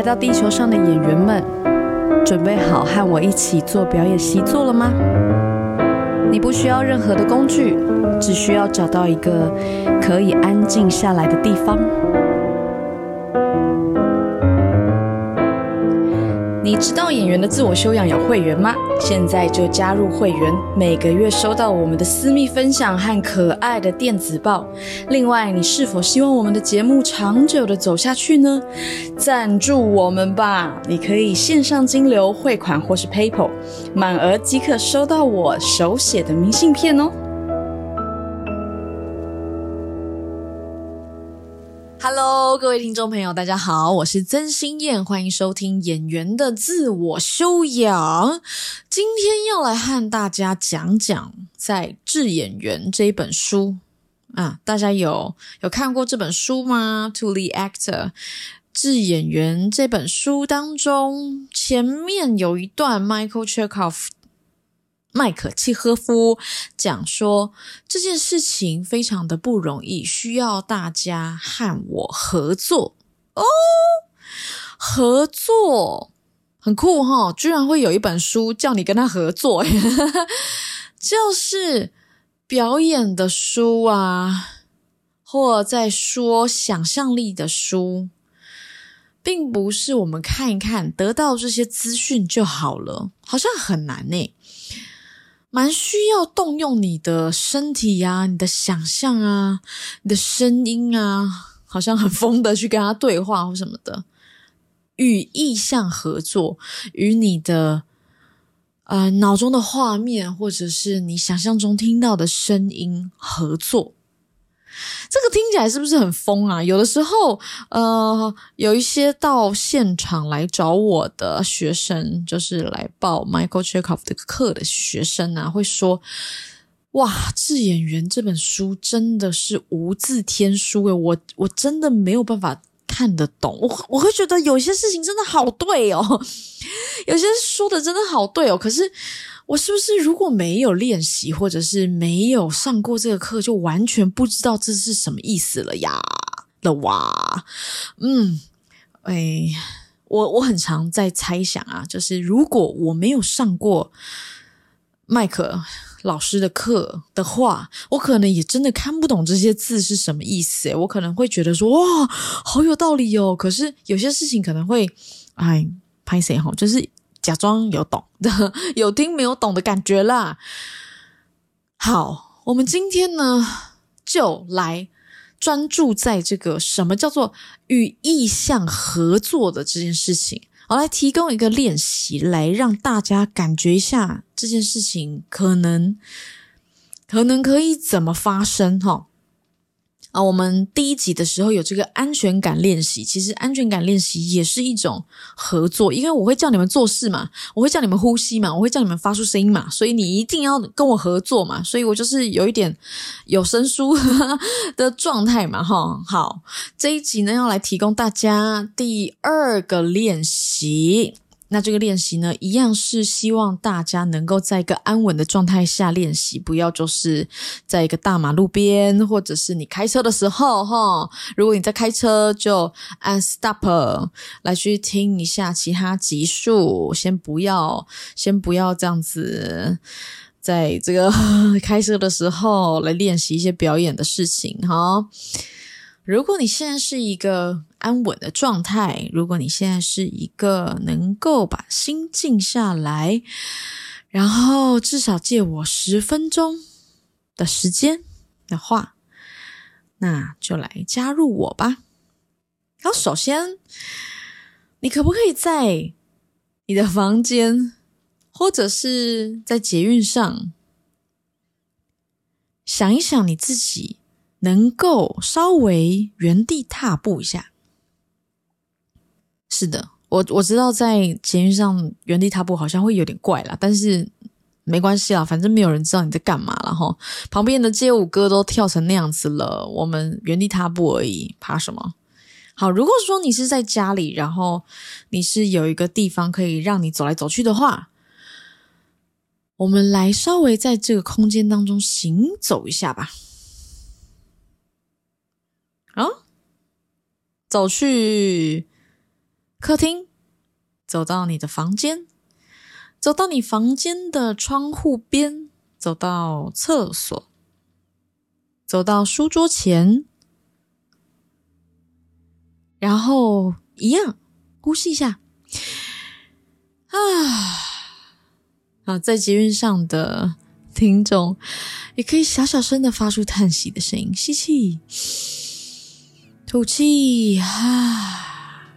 来到地球上的演员们，准备好和我一起做表演习作了吗？你不需要任何的工具，只需要找到一个可以安静下来的地方。你知道演员的自我修养有会员吗？现在就加入会员，每个月收到我们的私密分享和可爱的电子报。另外，你是否希望我们的节目长久的走下去呢？赞助我们吧！你可以线上金流汇款或是 PayPal，满额即可收到我手写的明信片哦。Hello，各位听众朋友，大家好，我是曾心燕，欢迎收听《演员的自我修养》。今天要来和大家讲讲在《致演员》这一本书啊，大家有有看过这本书吗？To the Actor，《致演员》这本书当中，前面有一段 Michael Chekhov。麦可契诃夫讲说这件事情非常的不容易，需要大家和我合作哦。合作很酷哈，居然会有一本书叫你跟他合作，就是表演的书啊，或在说想象力的书，并不是我们看一看得到这些资讯就好了，好像很难呢。蛮需要动用你的身体呀，你的想象啊，你的声音啊，好像很疯的去跟他对话或什么的，与意象合作，与你的呃脑中的画面或者是你想象中听到的声音合作。这个听起来是不是很疯啊？有的时候，呃，有一些到现场来找我的学生，就是来报 Michael Chekhov 的课的学生啊，会说：“哇，《致演员》这本书真的是无字天书诶，我我真的没有办法看得懂。我我会觉得有些事情真的好对哦，有些说的真的好对哦，可是。”我是不是如果没有练习，或者是没有上过这个课，就完全不知道这是什么意思了呀？了哇，嗯，哎，我我很常在猜想啊，就是如果我没有上过麦克老师的课的话，我可能也真的看不懂这些字是什么意思。我可能会觉得说，哇，好有道理哦。可是有些事情可能会，哎，拍谁哈，就是。假装有懂的，有听没有懂的感觉啦。好，我们今天呢，就来专注在这个什么叫做与意向合作的这件事情。我来提供一个练习，来让大家感觉一下这件事情可能可能可以怎么发生哈。啊，我们第一集的时候有这个安全感练习，其实安全感练习也是一种合作，因为我会叫你们做事嘛，我会叫你们呼吸嘛，我会叫你们发出声音嘛，所以你一定要跟我合作嘛，所以我就是有一点有声书 的状态嘛，哈。好，这一集呢要来提供大家第二个练习。那这个练习呢，一样是希望大家能够在一个安稳的状态下练习，不要就是在一个大马路边，或者是你开车的时候，哈。如果你在开车，就按 stop 来去听一下其他集数，先不要，先不要这样子，在这个 开车的时候来练习一些表演的事情，哈。如果你现在是一个安稳的状态，如果你现在是一个能够把心静下来，然后至少借我十分钟的时间的话，那就来加入我吧。好，首先，你可不可以在你的房间，或者是在捷运上，想一想你自己？能够稍微原地踏步一下，是的，我我知道在捷运上原地踏步好像会有点怪啦，但是没关系啦，反正没有人知道你在干嘛了哈。旁边的街舞哥都跳成那样子了，我们原地踏步而已，怕什么？好，如果说你是在家里，然后你是有一个地方可以让你走来走去的话，我们来稍微在这个空间当中行走一下吧。啊，走去客厅，走到你的房间，走到你房间的窗户边，走到厕所，走到书桌前，然后一样呼吸一下。啊，啊，在捷运上的听众也可以小小声的发出叹息的声音，吸气，吐气，啊，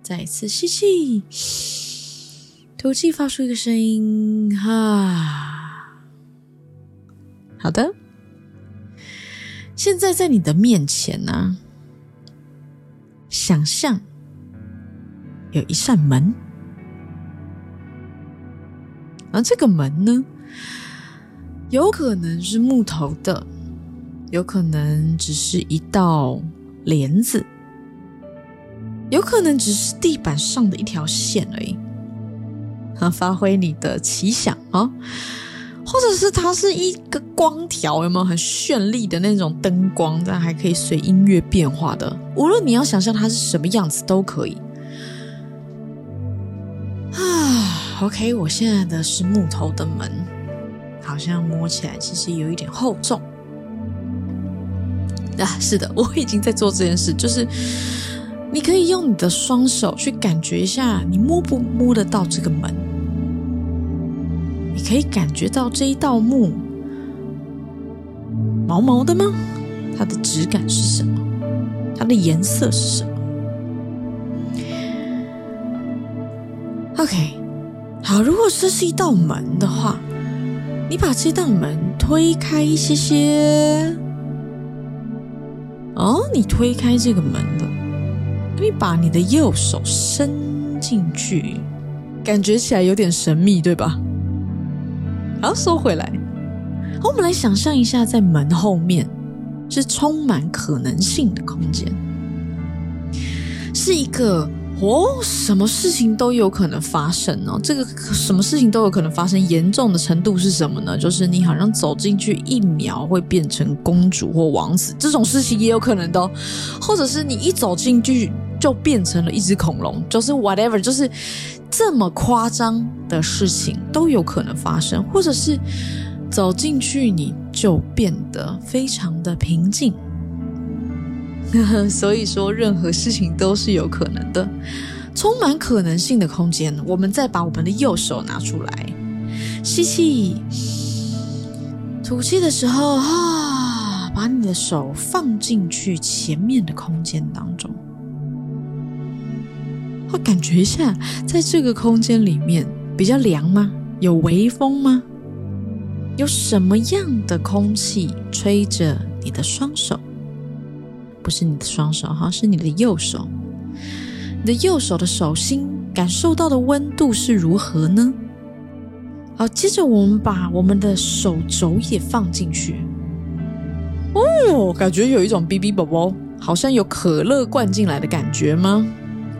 再一次吸气，吐气，发出一个声音，哈，好的，现在在你的面前呢，想象有一扇门。而这个门呢，有可能是木头的，有可能只是一道帘子，有可能只是地板上的一条线而已。啊，发挥你的奇想啊，或者是它是一个光条，有没有很绚丽的那种灯光，但还可以随音乐变化的。无论你要想象它是什么样子，都可以。啊 OK，我现在的是木头的门，好像摸起来其实有一点厚重。啊，是的，我已经在做这件事，就是你可以用你的双手去感觉一下，你摸不摸得到这个门？你可以感觉到这一道木毛毛的吗？它的质感是什么？它的颜色是什么？OK。好，如果这是一道门的话，你把这道门推开一些些。哦，你推开这个门了，你把你的右手伸进去，感觉起来有点神秘，对吧？好，收回来。我们来想象一下，在门后面是充满可能性的空间，是一个。哦，什么事情都有可能发生哦。这个什么事情都有可能发生，严重的程度是什么呢？就是你好像走进去一秒会变成公主或王子，这种事情也有可能的。或者是你一走进去就变成了一只恐龙，就是 whatever，就是这么夸张的事情都有可能发生。或者是走进去你就变得非常的平静。所以说，任何事情都是有可能的，充满可能性的空间。我们再把我们的右手拿出来，吸气，吐气的时候，啊，把你的手放进去前面的空间当中，会感觉一下，在这个空间里面比较凉吗？有微风吗？有什么样的空气吹着你的双手？不是你的双手，哈，是你的右手。你的右手的手心感受到的温度是如何呢？好，接着我们把我们的手肘也放进去。哦，感觉有一种 BB 宝宝，好像有可乐灌进来的感觉吗？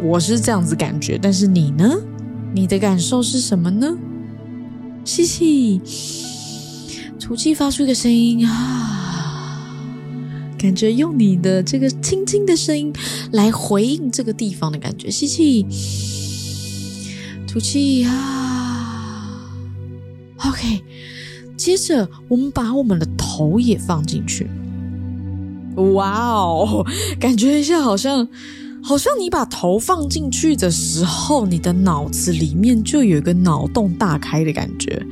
我是这样子感觉，但是你呢？你的感受是什么呢？吸气，吐气，发出一个声音啊。感觉用你的这个轻轻的声音来回应这个地方的感觉，吸气，吐气啊。OK，接着我们把我们的头也放进去。哇哦，感觉一下，好像好像你把头放进去的时候，你的脑子里面就有一个脑洞大开的感觉。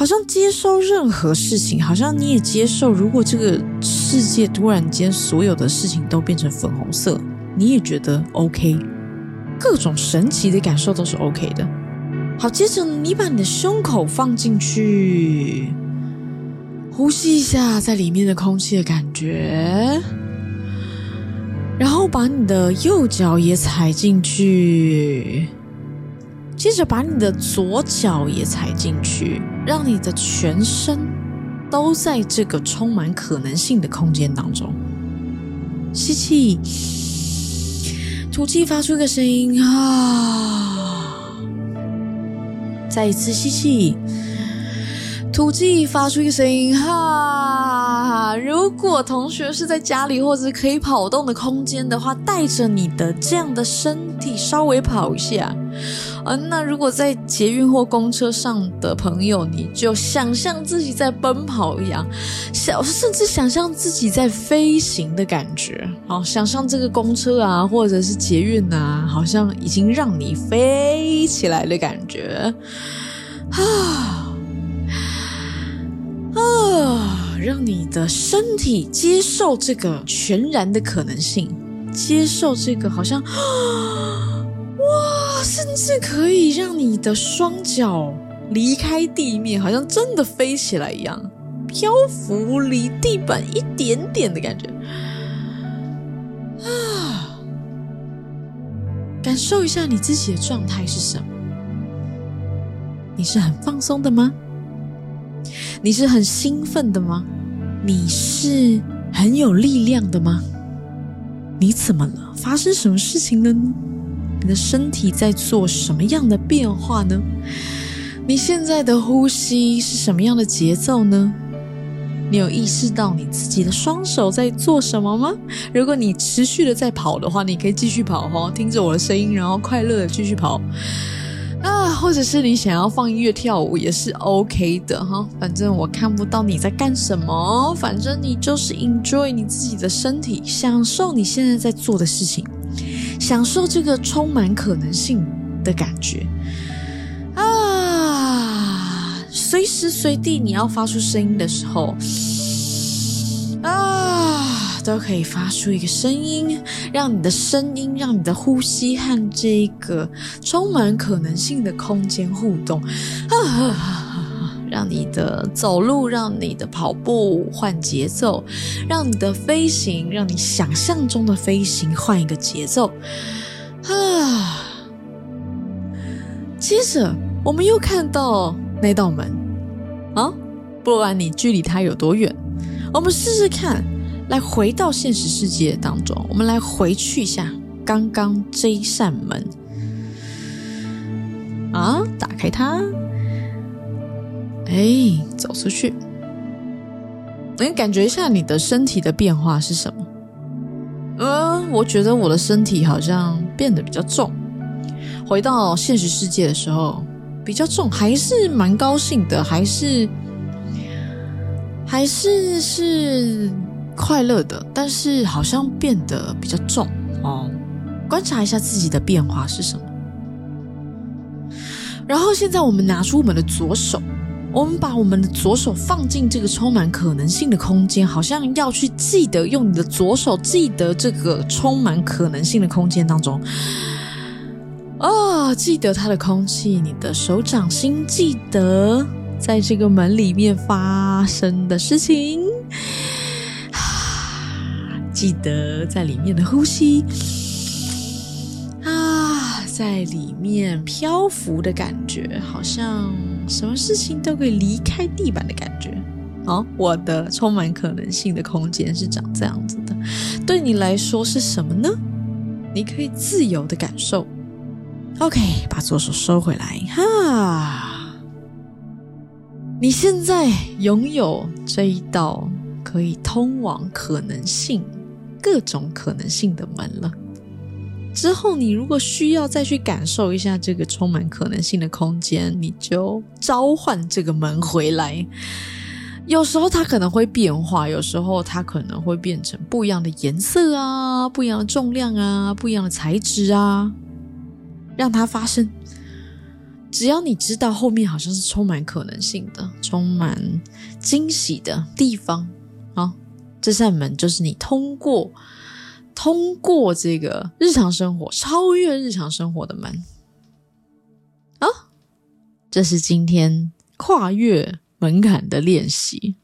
好像接受任何事情，好像你也接受。如果这个世界突然间所有的事情都变成粉红色，你也觉得 OK，各种神奇的感受都是 OK 的。好，接着你把你的胸口放进去，呼吸一下在里面的空气的感觉，然后把你的右脚也踩进去。接着把你的左脚也踩进去，让你的全身都在这个充满可能性的空间当中。吸气，吐气，发出一个声音啊！再一次吸气，吐气，发出一个声音哈！如果同学是在家里或者可以跑动的空间的话，带着你的这样的身体稍微跑一下。啊，那如果在捷运或公车上的朋友，你就想象自己在奔跑一样，想甚至想象自己在飞行的感觉。好，想象这个公车啊，或者是捷运啊，好像已经让你飞起来的感觉。啊啊，让你的身体接受这个全然的可能性，接受这个好像。哇，甚至可以让你的双脚离开地面，好像真的飞起来一样，漂浮离地板一点点的感觉 啊！感受一下你自己的状态是什么？你是很放松的吗？你是很兴奋的吗？你是很有力量的吗？你怎么了？发生什么事情了呢？你的身体在做什么样的变化呢？你现在的呼吸是什么样的节奏呢？你有意识到你自己的双手在做什么吗？如果你持续的在跑的话，你可以继续跑哦，听着我的声音，然后快乐的继续跑或者是你想要放音乐跳舞也是 OK 的哈。反正我看不到你在干什么，反正你就是 enjoy 你自己的身体，享受你现在在做的事情。享受这个充满可能性的感觉啊！随时随地你要发出声音的时候，都可以发出一个声音，让你的声音、让你的呼吸和这一个充满可能性的空间互动啊！让你的走路，让你的跑步换节奏，让你的飞行，让你想象中的飞行换一个节奏啊！接着，我们又看到那道门啊，不管你距离它有多远，我们试试看，来回到现实世界当中，我们来回去一下刚刚这一扇门啊，打开它。哎，走出去，能感觉一下你的身体的变化是什么？嗯，我觉得我的身体好像变得比较重。回到现实世界的时候比较重，还是蛮高兴的，还是还是是快乐的，但是好像变得比较重哦。观察一下自己的变化是什么。然后现在我们拿出我们的左手。我们把我们的左手放进这个充满可能性的空间，好像要去记得用你的左手记得这个充满可能性的空间当中。啊，记得它的空气，你的手掌心记得在这个门里面发生的事情，记得在里面的呼吸啊。在里面漂浮的感觉，好像什么事情都可以离开地板的感觉。好，我的充满可能性的空间是长这样子的。对你来说是什么呢？你可以自由的感受。OK，把左手收回来。哈，你现在拥有这一道可以通往可能性、各种可能性的门了。之后，你如果需要再去感受一下这个充满可能性的空间，你就召唤这个门回来。有时候它可能会变化，有时候它可能会变成不一样的颜色啊，不一样的重量啊，不一样的材质啊，让它发生。只要你知道后面好像是充满可能性的、充满惊喜的地方，这扇门就是你通过。通过这个日常生活，超越日常生活的门啊！这是今天跨越门槛的练习。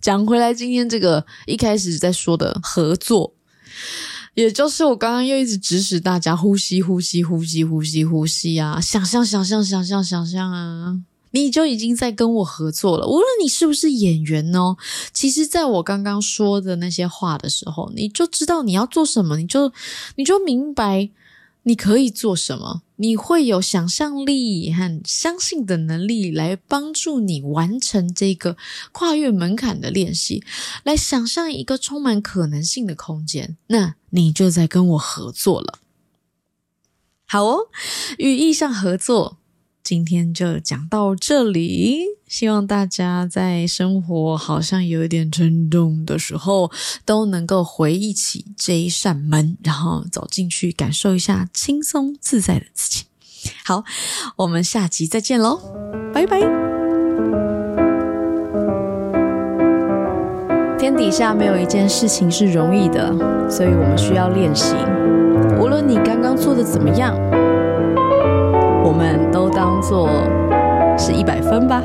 讲回来，今天这个一开始在说的合作，也就是我刚刚又一直指使大家呼吸、呼吸、呼吸、呼吸、呼吸啊！想象、想象、想象、想象啊！你就已经在跟我合作了，无论你是不是演员哦。其实，在我刚刚说的那些话的时候，你就知道你要做什么，你就你就明白你可以做什么，你会有想象力和相信的能力来帮助你完成这个跨越门槛的练习，来想象一个充满可能性的空间。那你就在跟我合作了。好哦，与意向合作，今天就讲到这里。希望大家在生活好像有一点震动的时候，都能够回忆起这一扇门，然后走进去，感受一下轻松自在的自己。好，我们下集再见喽，拜拜。天底下没有一件事情是容易的，所以我们需要练习。无论你刚刚做的怎么样，我们都当做是一百分吧。